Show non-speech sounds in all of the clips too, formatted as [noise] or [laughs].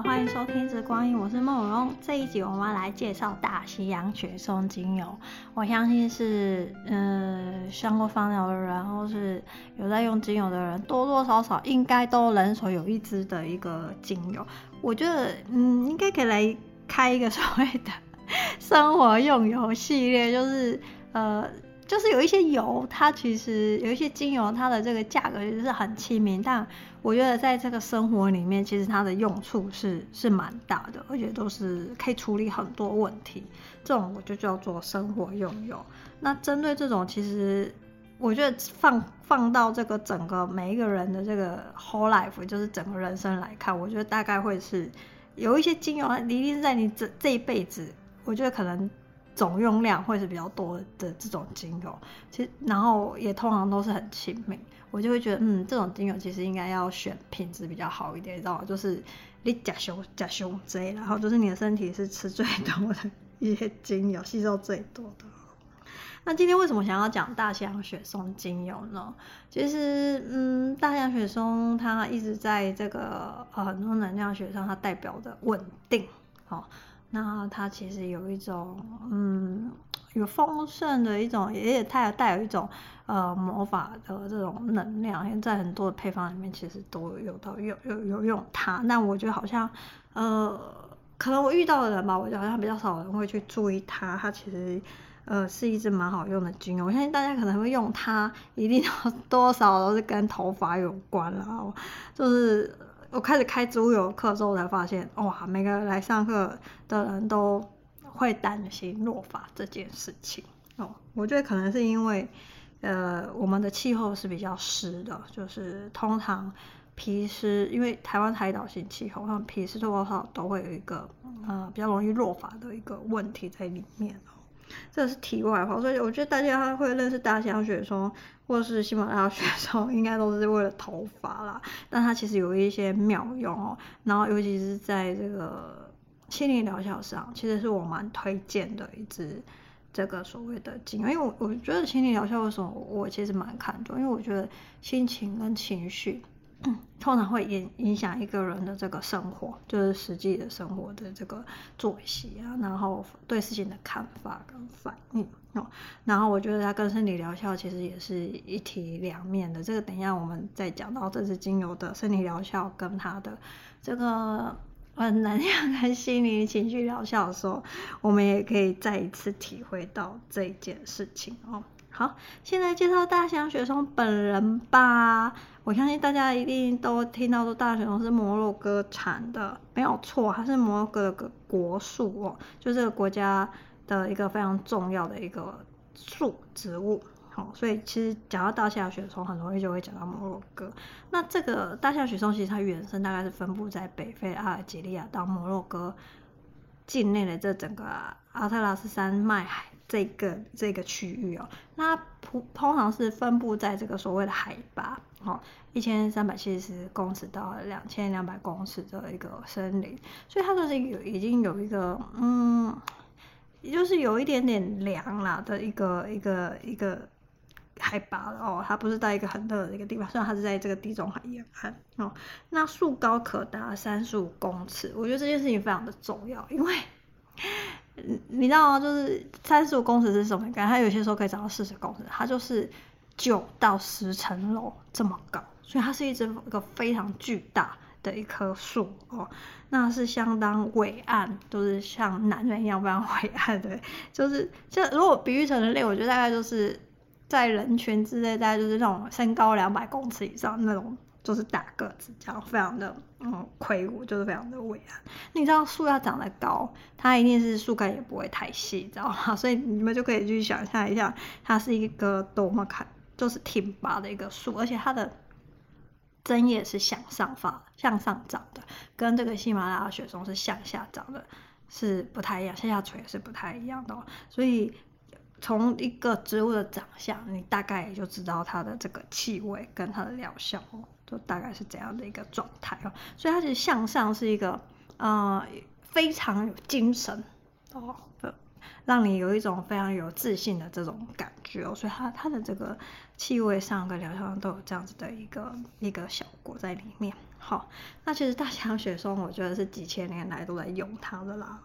好，欢迎收听《之光阴》，我是梦蓉。这一集我们要来介绍大西洋雪松精油。我相信是，嗯、呃，上过芳疗的人，或是有在用精油的人，多多少少应该都人手有一支的一个精油。我觉得，嗯，应该可以来开一个所谓的 [laughs] 生活用油系列，就是，呃。就是有一些油，它其实有一些精油，它的这个价格其实是很亲民，但我觉得在这个生活里面，其实它的用处是是蛮大的，而且都是可以处理很多问题。这种我就叫做生活用油。那针对这种，其实我觉得放放到这个整个每一个人的这个 whole life，就是整个人生来看，我觉得大概会是有一些精油，一定是在你这这一辈子，我觉得可能。总用量会是比较多的这种精油，其实然后也通常都是很亲民，我就会觉得，嗯，这种精油其实应该要选品质比较好一点，你知道吗？就是你假胸假胸这然后就是你的身体是吃最多的一些精油，吸收最多的。那今天为什么想要讲大西洋雪松精油呢？其实，嗯，大西洋雪松它一直在这个呃很多能量学上，它代表的稳定，好。那它其实有一种，嗯，有丰盛的一种，也也它有带有一种，呃，魔法的这种能量。因为在很多的配方里面，其实都有到有有有用它。那我觉得好像，呃，可能我遇到的人吧，我觉得好像比较少人会去注意它。它其实，呃，是一支蛮好用的精油。我相信大家可能会用它，一定 [laughs] 多少都是跟头发有关啦，就是。我开始开植物油课之后，才发现哇，每个来上课的人都会担心落发这件事情哦。我觉得可能是因为，呃，我们的气候是比较湿的，就是通常皮湿，因为台湾海岛型气候，像皮湿多少都会有一个呃比较容易落发的一个问题在里面。这是题外话，所以我觉得大家会认识大西洋雪松或是喜马拉雅雪松，应该都是为了头发啦。但它其实有一些妙用哦，然后尤其是在这个心理疗效上，其实是我蛮推荐的一支这个所谓的精油，因为我我觉得心理疗效为什么我其实蛮看重，因为我觉得心情跟情绪。通常会影影响一个人的这个生活，就是实际的生活的这个作息啊，然后对事情的看法跟反应哦。然后我觉得它跟生理疗效其实也是一体两面的。这个等一下我们再讲到这支精油的生理疗效跟它的这个 [laughs] 呃能量跟心理情绪疗效的时候，我们也可以再一次体会到这件事情哦。好，现在介绍大西洋雪松本人吧。我相信大家一定都听到说，大西洋雪松是摩洛哥产的，没有错，它是摩洛哥的国树哦，就这个国家的一个非常重要的一个树植物。好，所以其实讲到大西洋雪松，很容易就会讲到摩洛哥。那这个大象雪松其实它原生大概是分布在北非阿尔及利亚到摩洛哥境内的这整个阿特拉斯山脉海。这个这个区域哦，那普通常是分布在这个所谓的海拔哦，一千三百七十公尺到两千两百公尺的一个森林，所以它就是有已经有一个嗯，也就是有一点点凉啦的一个一个一个海拔了哦，它不是在一个很热的一个地方，虽然它是在这个地中海沿岸哦，那树高可达三十五公尺，我觉得这件事情非常的重要，因为。你知道吗？就是三十五公尺是什么概念？它有些时候可以长到四十公尺，它就是九到十层楼这么高，所以它是一只一个非常巨大的一棵树哦。那是相当伟岸，就是像男人一样非常伟岸的，[laughs] 就是像如果比喻成人类，我觉得大概就是在人群之内，大概就是那种身高两百公尺以上那种。就是大个子，这样非常的嗯魁梧，就是非常的伟岸。你知道树要长得高，它一定是树干也不会太细，知道吗？[laughs] 所以你们就可以去想象一下，它是一个多么看就是挺拔的一个树，而且它的针叶是向上发、向上长的，跟这个喜马拉雅雪松是向下长的，是不太一样，向下垂是不太一样的。所以从一个植物的长相，你大概也就知道它的这个气味跟它的疗效哦。就大概是怎样的一个状态哦，所以它其实向上是一个呃非常有精神哦让你有一种非常有自信的这种感觉哦。所以它它的这个气味上跟疗效上都有这样子的一个一个效果在里面。好，那其实大西洋雪松，我觉得是几千年来都在用它的啦。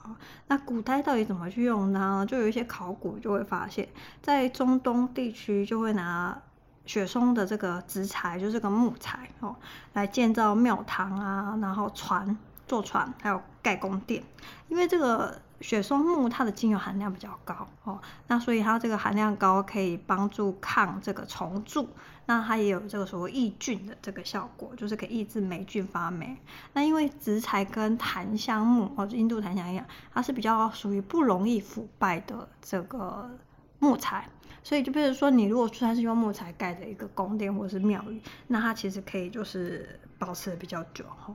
那古代到底怎么去用呢？就有一些考古就会发现，在中东地区就会拿雪松的这个植材，就是个木材哦，来建造庙堂啊，然后船、坐船，还有盖宫殿。因为这个雪松木它的精油含量比较高哦，那所以它这个含量高，可以帮助抗这个虫蛀。那它也有这个所谓抑菌的这个效果，就是可以抑制霉菌发霉。那因为植材跟檀香木或者印度檀香一样，它是比较属于不容易腐败的这个木材，所以就比如说你如果说它是用木材盖的一个宫殿或者是庙宇，那它其实可以就是保持的比较久哈。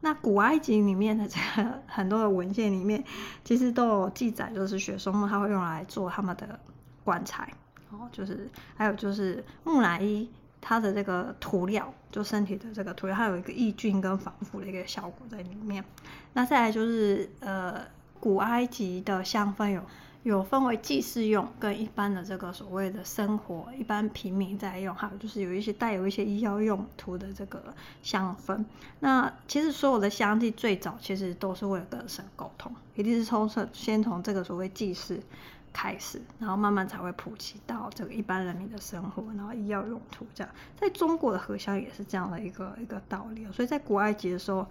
那古埃及里面的这个很多的文献里面，其实都有记载，就是雪松木它会用来做他们的棺材。哦，就是还有就是木乃伊，它的这个涂料，就身体的这个涂料，它有一个抑菌跟防腐的一个效果在里面。那再来就是呃，古埃及的香氛有有分为祭祀用跟一般的这个所谓的生活一般平民在用，还有就是有一些带有一些医药用途的这个香氛。那其实所有的香气最早其实都是为了跟神沟通，一定是从先从这个所谓祭祀。开始，然后慢慢才会普及到这个一般人民的生活，然后医药用途这样。在中国的合香也是这样的一个一个道理。所以在古埃及的时候，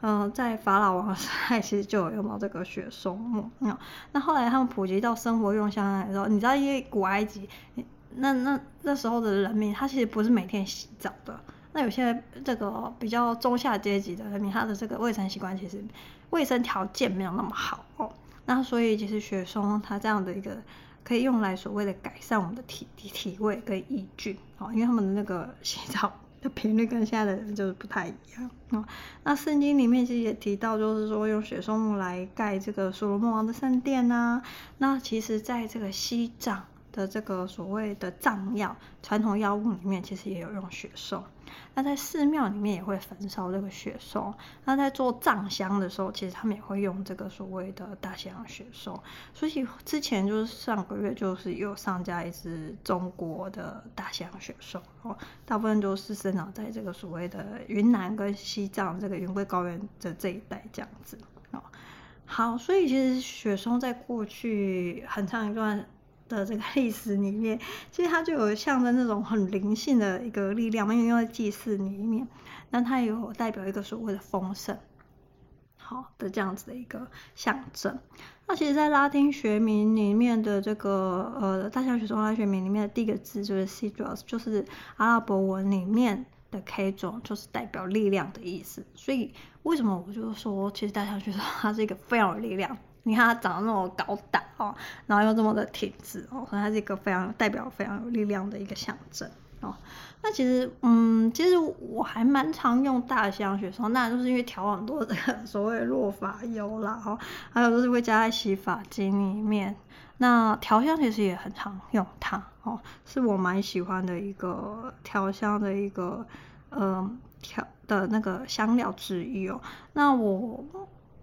嗯、在法老王 [laughs] 时代其实就有用到这个雪松木。那那后来他们普及到生活用香的时候，你知道，因为古埃及那那那时候的人民，他其实不是每天洗澡的。那有些这个比较中下阶级的人民，他的这个卫生习惯其实卫生条件没有那么好哦。那所以其实雪松它这样的一个可以用来所谓的改善我们的体体体味跟抑菌哦，因为他们的那个 [laughs] 洗澡的频率跟现在的人就是不太一样哦。那圣经里面其实也提到，就是说用雪松木来盖这个所罗门王的圣殿呐、啊。那其实在这个西藏的这个所谓的藏药传统药物里面，其实也有用雪松。那在寺庙里面也会焚烧这个雪松。那在做藏香的时候，其实他们也会用这个所谓的大西洋雪松。所以之前就是上个月就是有上架一支中国的大西洋雪松哦，大部分都是生长在这个所谓的云南跟西藏这个云贵高原的这一带这样子哦。好，所以其实雪松在过去很长一段的这个历史里面，其实它就有象征那种很灵性的一个力量，因为用在祭祀里面，那它也有代表一个所谓的丰盛，好的这样子的一个象征。那其实，在拉丁学名里面的这个呃大象学中拉丁学名里面的第一个字就是 cedrus，就是阿拉伯文里面的 k 种，就是代表力量的意思。所以为什么我就说，其实大象学说它是一个非常有力量。你看它长得那么高大哦，然后又这么的挺直哦，所以它是一个非常代表非常有力量的一个象征哦。那其实，嗯，其实我还蛮常用大香雪松，那就是因为调很多这个 [laughs] 所谓的落发油啦，哦，还有就是会加在洗发精里面。那调香其实也很常用它哦，是我蛮喜欢的一个调香的一个嗯调的那个香料之一哦。那我。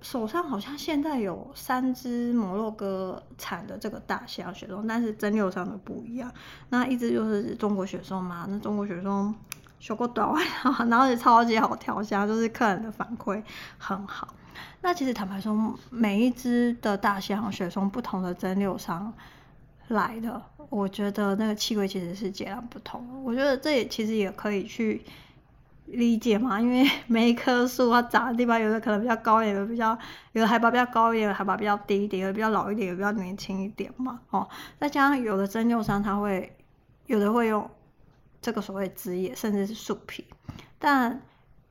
手上好像现在有三只摩洛哥产的这个大西洋雪松，但是蒸馏上的不一样。那一只就是中国雪松嘛，那中国雪松修过短外套，然后也超级好调香，就是客人的反馈很好。那其实坦白说，每一只的大西洋雪松不同的蒸馏商来的，我觉得那个气味其实是截然不同。我觉得这也其实也可以去。理解嘛，因为 [laughs] 每一棵树它长的地方，有的可能比较高一点，有的比较有的海拔比较高一点，海拔比较低一点，有的比较老一点，有的比较年轻一点嘛，哦，再加上有的蒸馏商它会有的会用这个所谓枝叶，甚至是树皮，但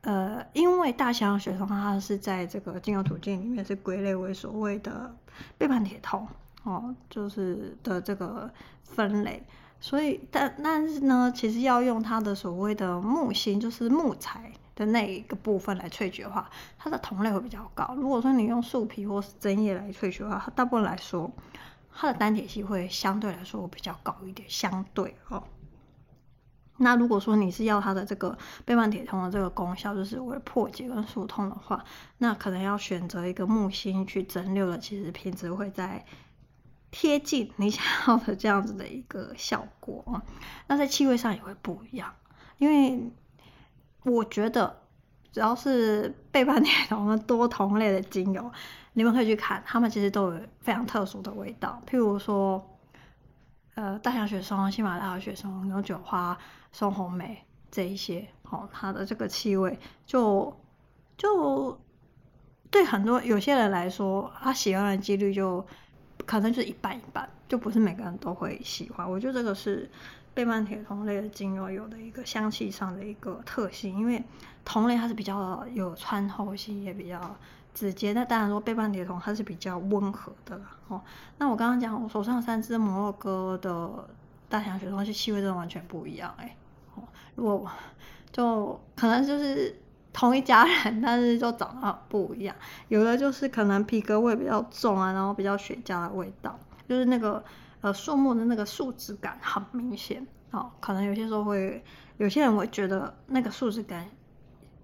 呃，因为大西洋雪松它是在这个精油途径里面是归类为所谓的倍半萜烃哦，就是的这个分类。所以，但但是呢，其实要用它的所谓的木星，就是木材的那一个部分来萃取的话，它的同类会比较高。如果说你用树皮或是针叶来萃取的话，它大部分来说，它的单萜烯会相对来说比较高一点，相对哦。那如果说你是要它的这个倍半铁通的这个功效，就是为了破解跟疏通的话，那可能要选择一个木星去蒸馏的，其实品质会在。贴近你想要的这样子的一个效果。那在气味上也会不一样，因为我觉得只要是倍半萜酮的多酮类的精油，你们可以去看，它们其实都有非常特殊的味道。譬如说，呃，大西洋雪松、喜马拉雅雪松、牛酒花、松红梅这一些，哦，它的这个气味就就对很多有些人来说，他喜欢的几率就可能就是一半一半，就不是每个人都会喜欢。我觉得这个是倍半萜酮类的精油有的一个香气上的一个特性，因为酮类它是比较有穿透性，也比较。直接，那当然说倍半萜酮它是比较温和的啦，哦，那我刚刚讲我手上三支摩洛哥的大西洋雪松，其实气味真的完全不一样哎，哦，如果就可能就是同一家人，但是就长得不一样，有的就是可能皮革味比较重啊，然后比较雪茄的味道，就是那个呃树木的那个树脂感很明显，哦，可能有些时候会有些人会觉得那个树脂感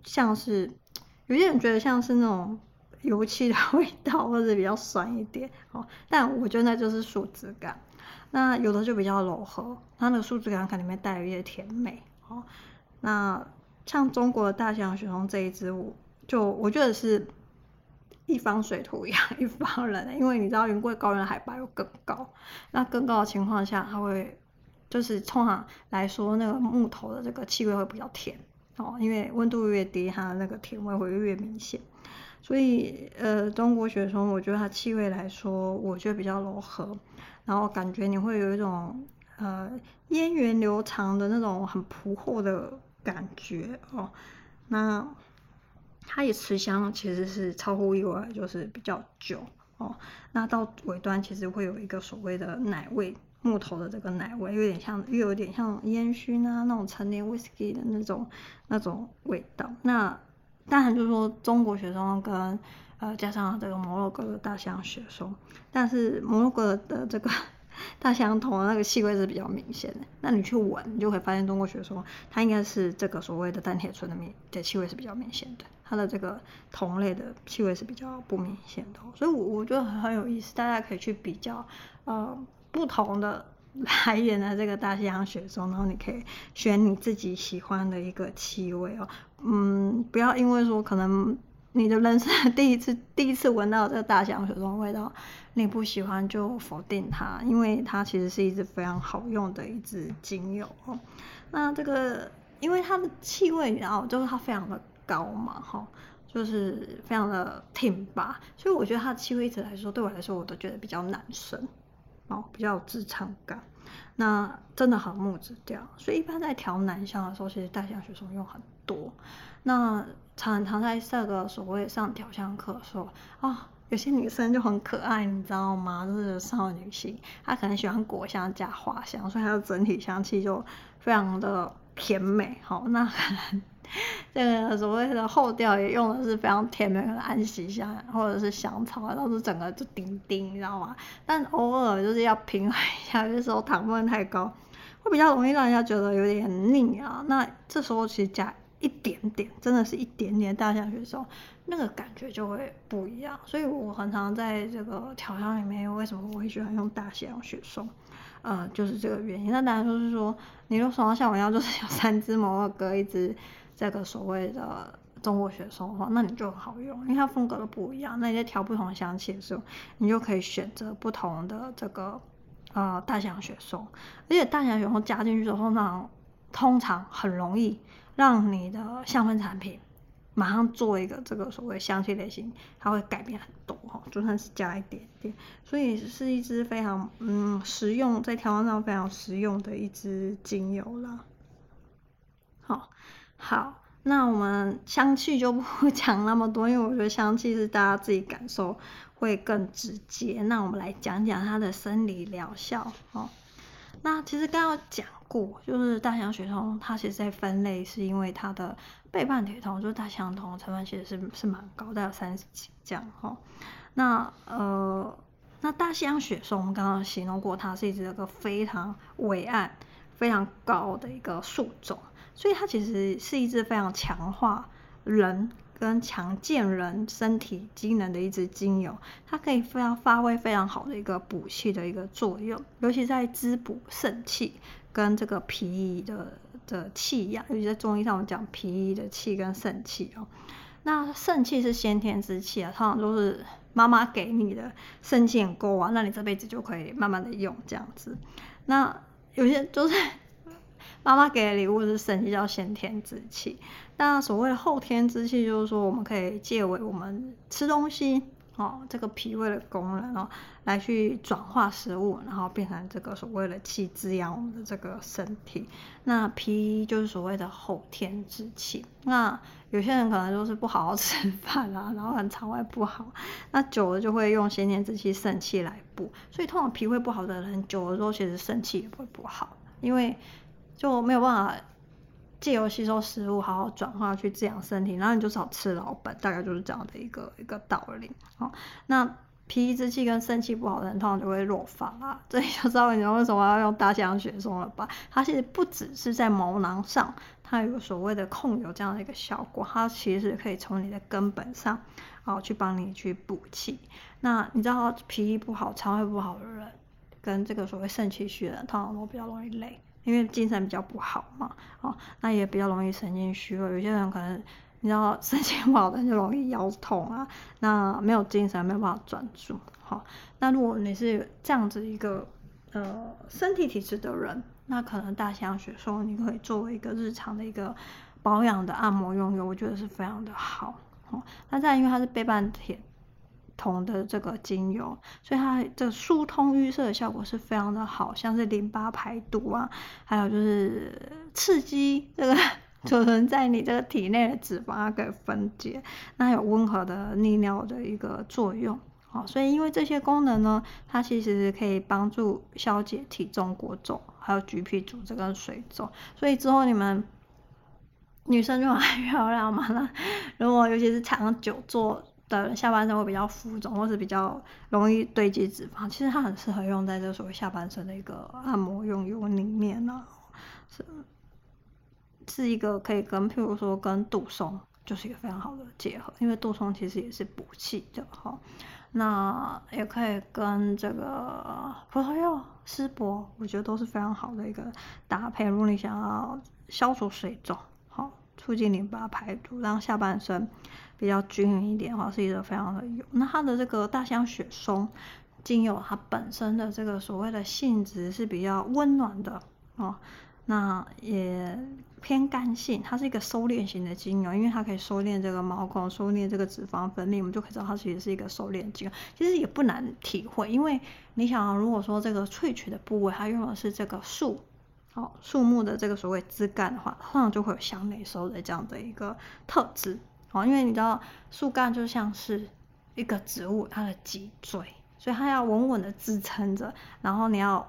像是，有些人觉得像是那种。油漆的味道，或者比较酸一点哦，但我觉得那就是树脂感。那有的就比较柔和，它那个树脂感可能里面带有一些甜美哦。那像中国的大西洋雪松这一支，我就我觉得是一方水土养一方人，因为你知道云贵高原海拔又更高，那更高的情况下，它会就是通常来说，那个木头的这个气味会比较甜哦，因为温度越低，它的那个甜味会越明显。所以，呃，中国雪松，我觉得它气味来说，我觉得比较柔和，然后感觉你会有一种，呃，源远流长的那种很朴厚的感觉哦。那它也持香其实是超乎意外，就是比较久哦。那到尾端其实会有一个所谓的奶味，木头的这个奶味，有点像，又有点像烟熏啊那种陈年威士忌的那种那种味道。那当然就是说中国雪松跟呃加上这个摩洛哥的大西洋雪松，但是摩洛哥的这个大西洋酮的那个气味是比较明显的。那你去闻，你就会发现中国雪松它应该是这个所谓的单萜醇的明的气味是比较明显的，它的这个酮类的气味是比较不明显的。所以我我觉得很有意思，大家可以去比较呃不同的。来源的这个大西洋雪松，然后你可以选你自己喜欢的一个气味哦。嗯，不要因为说可能你的人生 [laughs] 第一次第一次闻到这个大西洋雪松味道，你不喜欢就否定它，因为它其实是一支非常好用的一支精油哦。那这个因为它的气味，然后就是它非常的高嘛，哈，就是非常的挺拔，所以我觉得它的气味一直来说，对我来说我都觉得比较男生。哦，比较有职场感，那真的很木质调，所以一般在调男香的时候，其实大西洋雪松用很多。那常常在这个所谓上调香课的时候，啊、有些女生就很可爱，你知道吗？就是少女心，她可能喜欢果香加花香，所以她的整体香气就非常的甜美。好，那可能。这个所谓的后调也用的是非常甜美的安息香或者是香草，然后是整个就丁丁，你知道吗？但偶尔就是要平衡一下，有些时候糖分太高，会比较容易让人家觉得有点腻啊。那这时候其实加一点点，真的是一点点大西洋雪松，那个感觉就会不一样。所以我很常在这个调香里面，为什么我会喜欢用大西洋雪松？呃，就是这个原因。那当然就是说，你如果说像我一样，就是有三支摩洛哥，一支。这个所谓的中国雪松的话，那你就很好用，因为它风格都不一样。那你在调不同的香气的时候，你就可以选择不同的这个呃大西洋雪松。而且大西洋雪松加进去之后，通常通常很容易让你的香氛产品马上做一个这个所谓香气类型，它会改变很多哈，[laughs] 就算是加一点点。所以是一支非常嗯实用，在调香上非常实用的一支精油啦。好。好，那我们香气就不讲那么多，因为我觉得香气是大家自己感受会更直接。那我们来讲讲它的生理疗效哦。那其实刚刚讲过，就是大西洋雪松它其实在分类是因为它的倍半铁酮，就是大西洋酮成分其实是是蛮高，大概三十几这样哈。那呃，那大西洋雪松我们刚刚形容过，它是一只个非常伟岸、非常高的一个树种。所以它其实是一支非常强化人跟强健人身体机能的一支精油，它可以非常发挥非常好的一个补气的一个作用，尤其在滋补肾气跟这个脾的的气呀，尤其在中医上我们讲脾的气跟肾气哦。那肾气是先天之气啊，通常都是妈妈给你的，肾气很够啊，那你这辈子就可以慢慢的用这样子。那有些就是。妈妈给的礼物是肾气，叫先天之气。那所谓的后天之气，就是说我们可以借为我们吃东西，哦，这个脾胃的功能哦，来去转化食物，然后变成这个所谓的气，滋养我们的这个身体。那脾就是所谓的后天之气。那有些人可能就是不好好吃饭啊，[laughs] 然后很肠胃不好，那久了就会用先天之气肾气来补。所以通常脾胃不好的人，久了之后其实肾气也会不好，因为。就没有办法借由吸收食物好好转化去滋养身体，然后你就少吃老本，大概就是这样的一个一个道理。好，那脾之气跟肾气不好的人，通常就会弱发啦。这里就知道你为什么要用大西洋雪松了吧？它其实不只是在毛囊上，它有所谓的控油这样的一个效果，它其实可以从你的根本上，啊，去帮你去补气。那你知道脾不好、肠胃不好的人，跟这个所谓肾气虚的人，通常都比较容易累。因为精神比较不好嘛，哦，那也比较容易神经虚弱。有些人可能你知道神经不好的人就容易腰痛啊，那没有精神，没有办法专注。好、哦，那如果你是这样子一个呃身体体质的人，那可能大西洋雪松你可以作为一个日常的一个保养的按摩用油，我觉得是非常的好。哦，那再因为它是倍半萜。同的这个精油，所以它的疏通淤塞的效果是非常的好，像是淋巴排毒啊，还有就是刺激这个 [laughs] 储存在你这个体内的脂肪它可以分解，那有温和的利尿的一个作用。好，所以因为这些功能呢，它其实可以帮助消解体重过重，还有橘皮组织跟水肿，所以之后你们女生就很 [laughs] 漂亮嘛。那如果尤其是长久坐。的下半身会比较浮肿，或是比较容易堆积脂肪，其实它很适合用在这所谓下半身的一个按摩用油里面呢、是是一个可以跟譬如说跟杜松就是一个非常好的结合，因为杜松其实也是补气的哈，那也可以跟这个葡萄柚、丝柏，我觉得都是非常好的一个搭配。如果你想要消除水肿，好促进淋巴排毒，让下半身。比较均匀一点的话，是一个非常的油。那它的这个大香雪松精油，它本身的这个所谓的性质是比较温暖的哦。那也偏干性，它是一个收敛型的精油，因为它可以收敛这个毛孔，收敛这个脂肪分泌，我们就可以知道它其实是一个收敛精油。其实也不难体会，因为你想，如果说这个萃取的部位它用的是这个树，哦，树木的这个所谓枝干的话，通常就会有向内收的这样的一个特质。哦，因为你知道树干就像是一个植物，它的脊椎，所以它要稳稳的支撑着，然后你要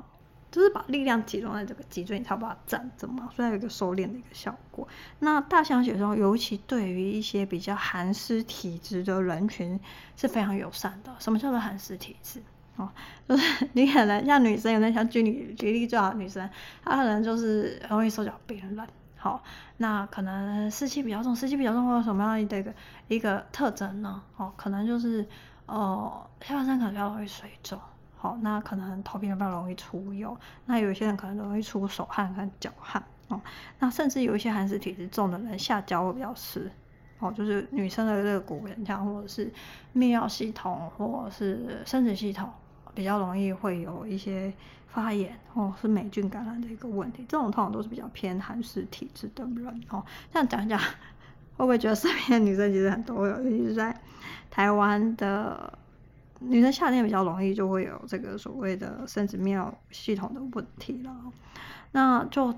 就是把力量集中在这个脊椎，你才把它站着嘛，所以它有一个收敛的一个效果。那大西洋雪松尤其对于一些比较寒湿体质的人群是非常友善的。什么叫做寒湿体质？哦，就是 [laughs] 你可能像女生，有点像举例举例最好的女生，她可能就是容易手脚冰冷。好，那可能湿气比较重，湿气比较重会有什么样的一个一个特征呢？哦，可能就是呃下半身可能比较容易水肿，好，那可能头皮比较容易出油，那有些人可能容易出手汗跟脚汗，哦，那甚至有一些寒湿体质重的人下焦会比较湿，哦，就是女生的肋骨盆腔或者是泌尿系统或者是生殖系统比较容易会有一些。发炎哦，是霉菌感染的一个问题。这种通常都是比较偏寒湿体质的人哦。这样讲讲，会不会觉得身边的女生其实很多有，尤其是在台湾的女生夏天比较容易就会有这个所谓的生殖泌尿系统的问题了。那就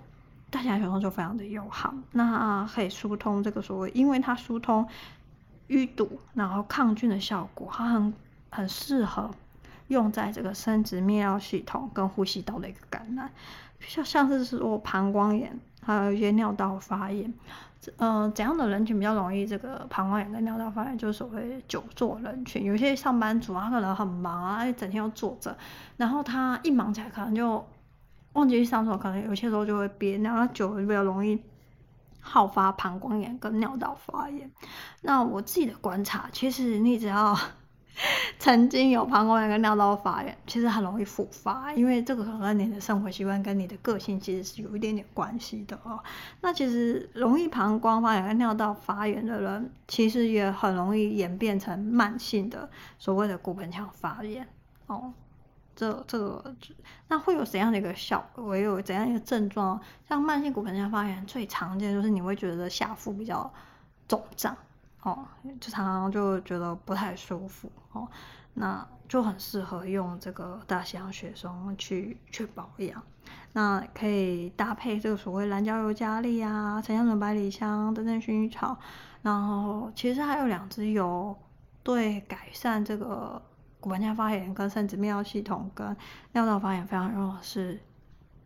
大西洋雪松就非常的友好，那可以疏通这个所谓，因为它疏通淤堵，然后抗菌的效果，它很很适合。用在这个生殖泌尿系统跟呼吸道的一个感染，像像是说膀胱炎，还有一些尿道发炎，嗯、呃，怎样的人群比较容易这个膀胱炎跟尿道发炎？就是所谓久坐人群，有些上班族他可能很忙啊，整天要坐着，然后他一忙起来可能就忘记去上厕所，可能有些时候就会憋，然后久了比较容易好发膀胱炎跟尿道发炎。那我自己的观察，其实你只要 [laughs] 曾经有膀胱炎跟尿道发炎，其实很容易复发，因为这个可能你的生活习惯跟你的个性其实是有一点点关系的哦。那其实容易膀胱发炎跟尿道发炎的人，其实也很容易演变成慢性的所谓的骨盆腔发炎哦。这这个那会有怎样的一个效果？有怎样一个症状？像慢性骨盆腔发炎最常见就是你会觉得下腹比较肿胀哦，就常常就觉得不太舒服哦，那就很适合用这个大西洋雪松去去保养。那可以搭配这个所谓蓝椒油加利啊、沉香醇、百里香等等薰衣草，然后其实还有两支油对改善这个。骨盆腔发炎跟生殖泌尿系统跟尿道发炎非常重要的是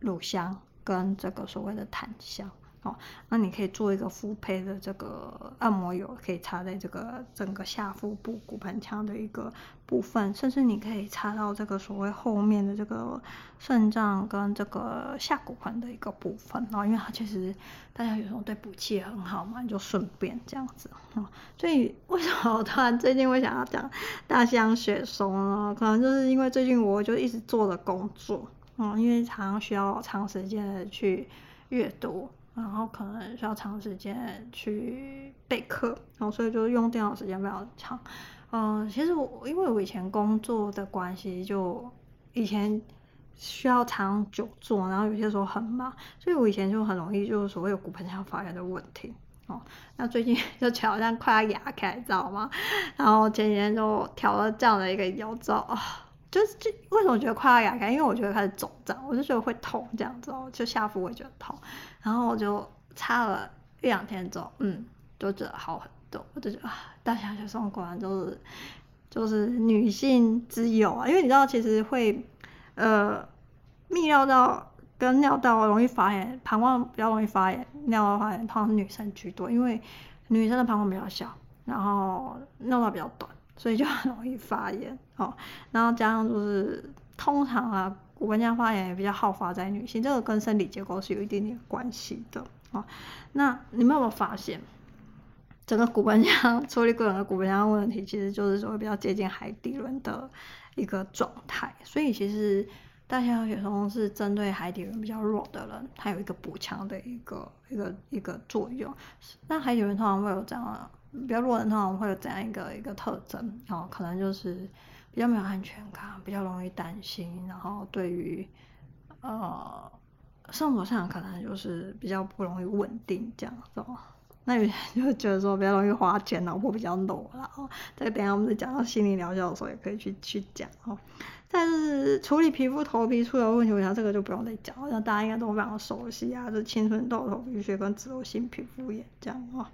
乳香跟这个所谓的檀香哦，那你可以做一个复配的这个按摩油，可以擦在这个整个下腹部骨盆腔的一个部分，甚至你可以擦到这个所谓后面的这个肾脏跟这个下骨盆的一个部分哦，因为它其实大家有时候对补气很好嘛，你就顺便这样子哦。所以为什么我突然最近会想要讲大西洋雪松呢？可能就是因为最近我就一直做的工作，嗯，因为常常需要长时间的去阅读，然后可能需要长时间去备课，然后所以就用电脑时间比较长。嗯，其实我因为我以前工作的关系，就以前需要长久坐，然后有些时候很忙，所以我以前就很容易就是所谓有骨盆腔发炎的问题。哦，那最近 [laughs] 就好像快要哑开，知道吗？然后前几天就调了这样的一个油皂啊，就是就为什么觉得快要哑开？因为我觉得开始肿胀，我就觉得会痛这样子哦，就下腹会觉得痛，然后我就擦了一两天之后，嗯，就觉得好很多。我就觉得啊，大小学生果然就是就是女性之友啊，因为你知道其实会呃泌尿道跟尿道容易发炎，膀胱比较容易发炎，尿道发炎通常是女生居多，因为女生的膀胱比较小，然后尿道比较短，所以就很容易发炎哦。然后加上就是通常啊骨盆腔发炎也比较好发在女性，这个跟生理结构是有一点点关系的哦。那你们有没有发现？整个骨盆腔处理个人的骨盆腔问题，其实就是说比较接近海底轮的一个状态。所以其实大西洋雪松是针对海底轮比较弱的人，它有一个补强的一个一个一个作用。那海底轮通常会有这样比较弱的人通常会有这样一个一个特征哦，可能就是比较没有安全感，比较容易担心，然后对于呃生活上可能就是比较不容易稳定这样子。那有些人就觉得说比较容易花钱，老婆比较裸了哦。这个等下我们再讲到心理疗效的时候也可以去去讲哦。但是处理皮肤头皮出油问题，我想这个就不用再讲，好像大家应该都非常熟悉啊，就青春痘、头皮屑跟脂漏性皮肤炎这样哦。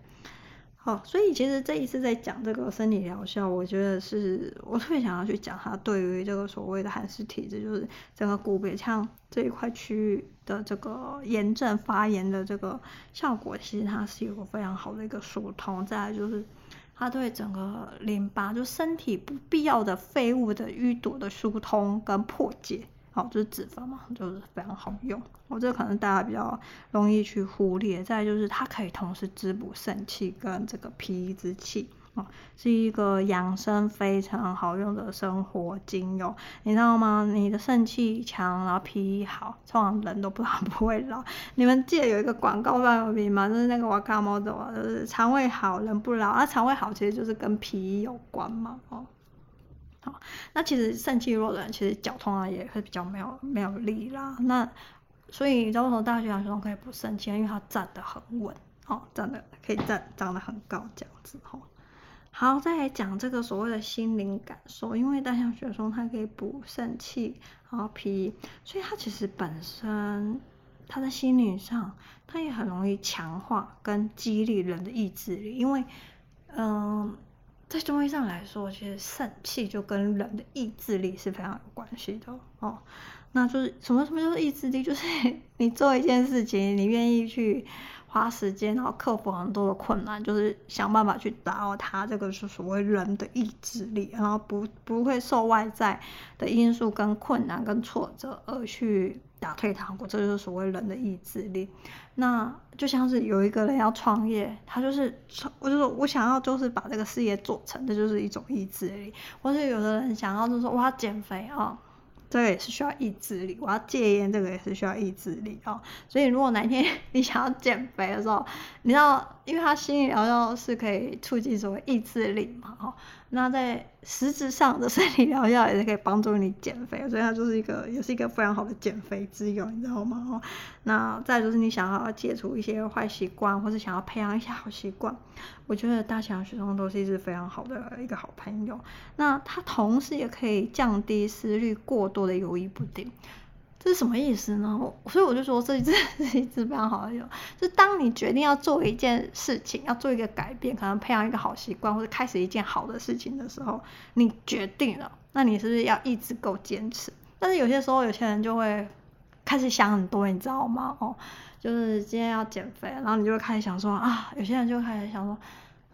好，所以其实这一次在讲这个生理疗效，我觉得是我特别想要去讲它对于这个所谓的寒湿体质，就是整个骨盆腔这一块区域的这个炎症发炎的这个效果，其实它是有个非常好的一个疏通。再来就是它对整个淋巴，就身体不必要的废物的淤堵的疏通跟破解。好，就是脂肪嘛，就是非常好用。我这可能大家比较容易去忽略。再就是它可以同时滋补肾气跟这个脾之气，啊，是一个养生非常好用的生活精油。你知道吗？你的肾气强，然后脾好，通常人都不老 [laughs] 不会老。你们记得有一个广告非常有名吗？就是那个 Wakamoto，就是肠胃好人不老。啊，肠胃好其实就是跟脾有关嘛，哦。好，那其实肾气弱的人，其实脚通常也会比较没有没有力啦。那所以你知道为什么大西洋雪松可以补肾气？因为它站得很稳，哦，站得可以站长得很高这样子吼。好，再来讲这个所谓的心灵感受，因为大西洋雪松它可以补肾气，然后脾，所以它其实本身它在心理上，它也很容易强化跟激励人的意志力，因为嗯。在中医上来说，其实肾气就跟人的意志力是非常有关系的哦。那就是什么什么叫做意志力？就是 [laughs] 你做一件事情，你愿意去花时间，然后克服很多的困难，就是想办法去达到它。这个是所谓人的意志力，然后不不会受外在的因素跟困难跟挫折而去打退堂鼓，这就是所谓人的意志力。那就像是有一个人要创业，他就是我就说我想要就是把这个事业做成，这就是一种意志力。或是有的人想要就是说我要减肥啊。这个也是需要意志力，我要戒烟，这个也是需要意志力哦。所以如果哪天 [laughs] 你想要减肥的时候，你知道，因为它心理疗效是可以促进所谓意志力嘛，哦，那在实质上的身体疗效也是可以帮助你减肥，所以它就是一个，也是一个非常好的减肥之用，你知道吗？哦，那再就是你想要戒除一些坏习惯，或是想要培养一些好习惯，我觉得大西洋雪松都是一支非常好的一个好朋友。那它同时也可以降低思虑过多的犹豫不定。这是什么意思呢？所以我就说这一支是 [laughs] 一支非常好的。就当你决定要做一件事情，要做一个改变，可能培养一个好习惯，或者开始一件好的事情的时候，你决定了，那你是不是要一直够坚持？但是有些时候，有些人就会开始想很多，你知道吗？哦，就是今天要减肥，然后你就会开始想说啊，有些人就开始想说，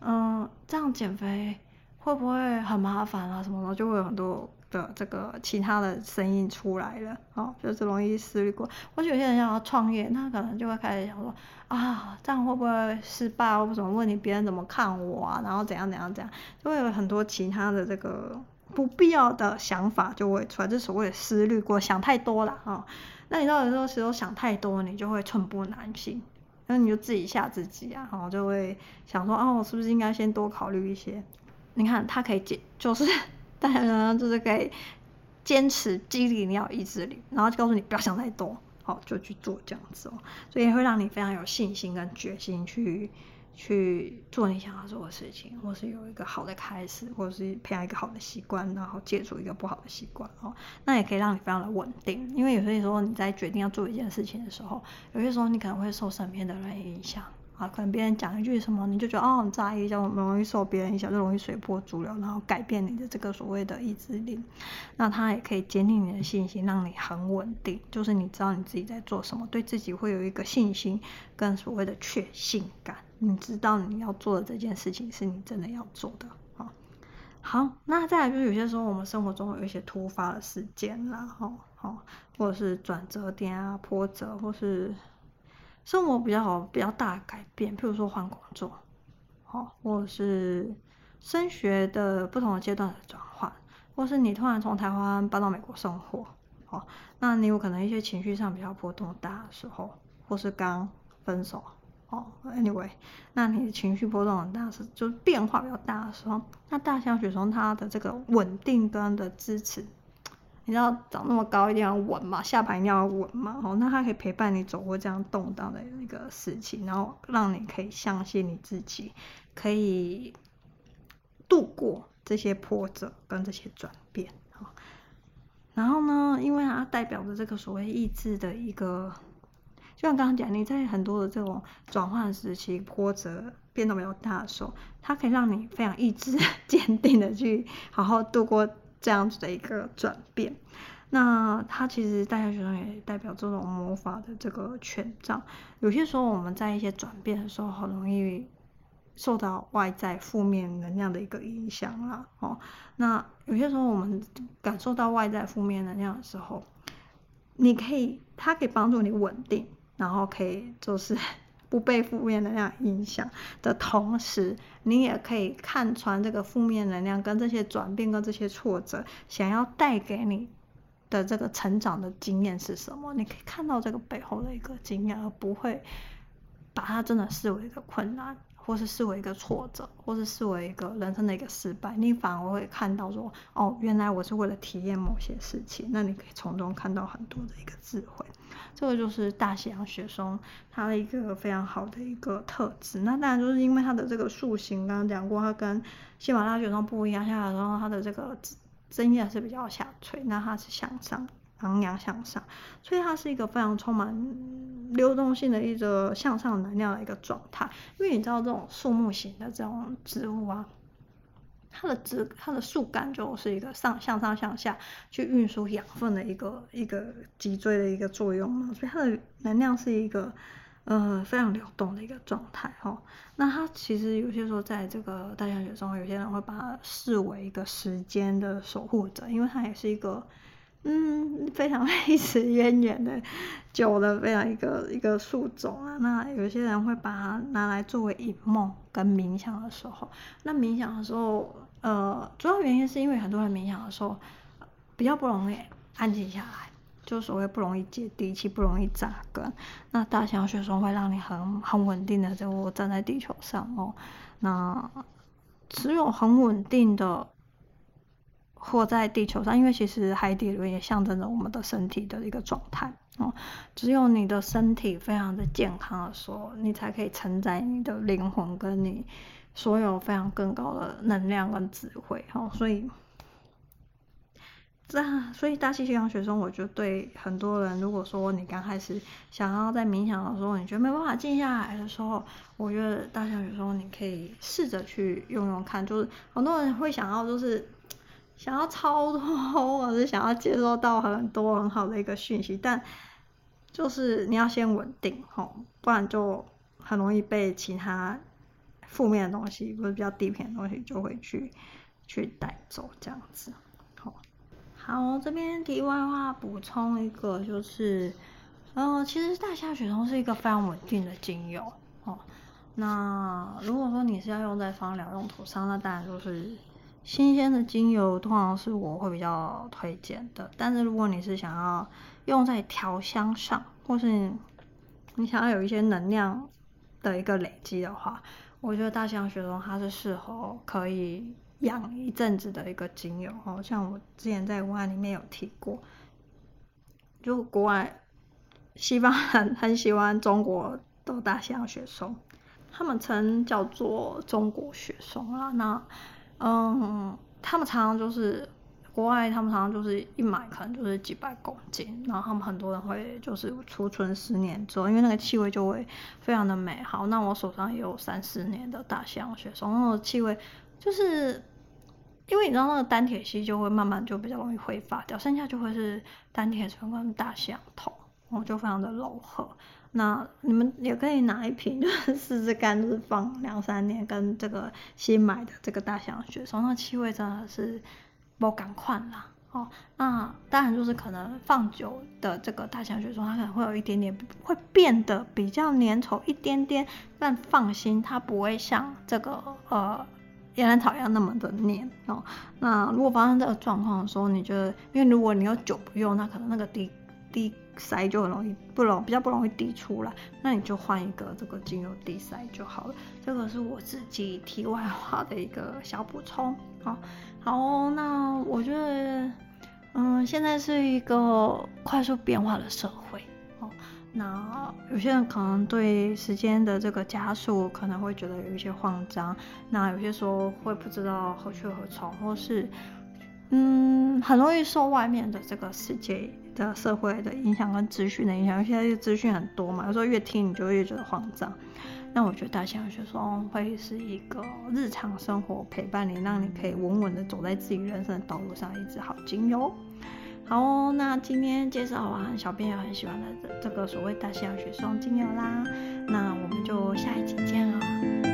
嗯，这样减肥会不会很麻烦啊？什么的，就会有很多。的这个其他的声音出来了，哦，就是容易思虑过。或者有些人想要创业，那可能就会开始想说，啊，这样会不会失败？或者什么问题？别人怎么看我啊？然后怎样怎样怎样，就会有很多其他的这个不必要的想法就会出来，这所谓的思虑过，想太多了啊、哦。那你到有时候想太多，你就会寸步难行，那你就自己吓自己啊，然后就会想说，哦，我是不是应该先多考虑一些？你看，它可以解，就是。大家呢，就是可以坚持激励你要意志力，然后就告诉你不要想太多，好，就去做这样子哦，所以会让你非常有信心跟决心去去做你想要做的事情，或是有一个好的开始，或者是培养一个好的习惯，然后戒除一个不好的习惯哦，那也可以让你非常的稳定，因为有些时候你在决定要做一件事情的时候，有些时候你可能会受身边的人影响。啊，可能别人讲一句什么，你就觉得哦很在意，就容易受别人影响，就容易随波逐流，然后改变你的这个所谓的意志力。那它也可以坚定你的信心，让你很稳定，就是你知道你自己在做什么，对自己会有一个信心跟所谓的确信感。你知道你要做的这件事情是你真的要做的啊。好，那再来就是有些时候我们生活中有一些突发的事件啦，哈，好，或者是转折点啊、波折，或是。生活比较好，比较大的改变，譬如说换工作，好，或者是升学的不同的阶段的转换，或是你突然从台湾搬到美国生活，好，那你有可能一些情绪上比较波动大的时候，或是刚分手，哦，anyway，那你的情绪波动很大是就是变化比较大的时候，那大西洋雪松它的这个稳定跟的支持。你知道长那么高一定要稳嘛，下盘一定要稳嘛，哦，那它可以陪伴你走过这样动荡的一个时期，然后让你可以相信你自己可以度过这些波折跟这些转变，然后呢，因为它代表着这个所谓意志的一个，就像刚刚讲，你在很多的这种转换时期，波折变动比较大的时候，它可以让你非常意志坚定的去好好度过。这样子的一个转变，那它其实大西洋雪松也代表这种魔法的这个权杖。有些时候我们在一些转变的时候，很容易受到外在负面能量的一个影响啦。哦，那有些时候我们感受到外在负面能量的时候，你可以，它可以帮助你稳定，然后可以就是。不被负面能量影响的同时，你也可以看穿这个负面能量跟这些转变跟这些挫折，想要带给你的这个成长的经验是什么？你可以看到这个背后的一个经验，而不会把它真的视为一个困难。或是视为一个挫折，或是视为一个人生的一个失败，你反而会看到说，哦，原来我是为了体验某些事情，那你可以从中看到很多的一个智慧。这个就是大西洋雪松它的一个非常好的一个特质。那当然就是因为它的这个树形，刚刚讲过，它跟喜马拉雅雪松不一样，下来的时候它的这个针叶是比较下垂，那它是向上。昂扬向上，所以它是一个非常充满流动性的一个向上能量的一个状态。因为你知道这种树木型的这种植物啊，它的枝它的树干就是一个上向上向下去运输养分的一个一个脊椎的一个作用嘛，所以它的能量是一个。呃非常流动的一个状态哈。那它其实有些时候在这个大象学中，有些人会把它视为一个时间的守护者，因为它也是一个。嗯，非常历史渊源的久的非常一个一个树种啊。那有些人会把它拿来作为引梦跟冥想的时候。那冥想的时候，呃，主要原因是因为很多人冥想的时候比较不容易安静下来，就所谓不容易接地气，不容易扎根。那大西洋雪松会让你很很稳定的就站在地球上哦。那只有很稳定的。活在地球上，因为其实海底轮也象征着我们的身体的一个状态哦。只有你的身体非常的健康的时候，你才可以承载你的灵魂跟你所有非常更高的能量跟智慧哦。所以，这所以大西洋学生，我觉得对很多人，如果说你刚开始想要在冥想的时候，你觉得没办法静下来的时候，我觉得大西洋雪松你可以试着去用用看。就是很多人会想要就是。想要超脱，或者是想要接收到很多很好的一个讯息，但就是你要先稳定吼，不然就很容易被其他负面的东西或者比较低频的东西就会去去带走这样子。好，好，这边题外话补充一个，就是，呃，其实大西洋雪松是一个非常稳定的精油哦。那如果说你是要用在芳疗用途上，那当然就是。新鲜的精油通常是我会比较推荐的，但是如果你是想要用在调香上，或是你想要有一些能量的一个累积的话，我觉得大西洋雪松它是适合可以养一阵子的一个精油哦。像我之前在文案里面有提过，就国外西方人很喜欢中国的大西洋雪松，他们称叫做中国雪松啊，那。嗯，他们常常就是国外，他们常常就是一买可能就是几百公斤，然后他们很多人会就是储存十年之后，因为那个气味就会非常的美好。那我手上也有三四年的大西洋雪松，那个气味就是因为你知道那个单萜烯就会慢慢就比较容易挥发掉，剩下就会是单萜醇跟大西洋酮，然后就非常的柔和。那你们也可以拿一瓶，[laughs] 就是试试看，就是放两三年，跟这个新买的这个大西洋雪松，那气味真的是不敢换啦。哦，那当然就是可能放久的这个大西洋雪松，它可能会有一点点会变得比较粘稠一点点，但放心，它不会像这个呃岩兰草一样那么的黏哦。那如果发生这个状况的时候，你觉得，因为如果你有久不用，那可能那个滴滴。塞就很容易不容比较不容易滴出来，那你就换一个这个精油滴塞就好了。这个是我自己题外话的一个小补充。好，好，那我觉得，嗯，现在是一个快速变化的社会。哦，那有些人可能对时间的这个加速可能会觉得有一些慌张，那有些时候会不知道何去何从，或是嗯，很容易受外面的这个世界。的社会的影响跟资讯的影响，现在这资讯很多嘛，有时候越听你就越觉得慌张。那我觉得大西洋雪松会是一个日常生活陪伴你，让你可以稳稳的走在自己人生的道路上，一支好精油。好哦，那今天介绍完小编也很喜欢的这个所谓大西洋雪松精油啦，那我们就下一集见了。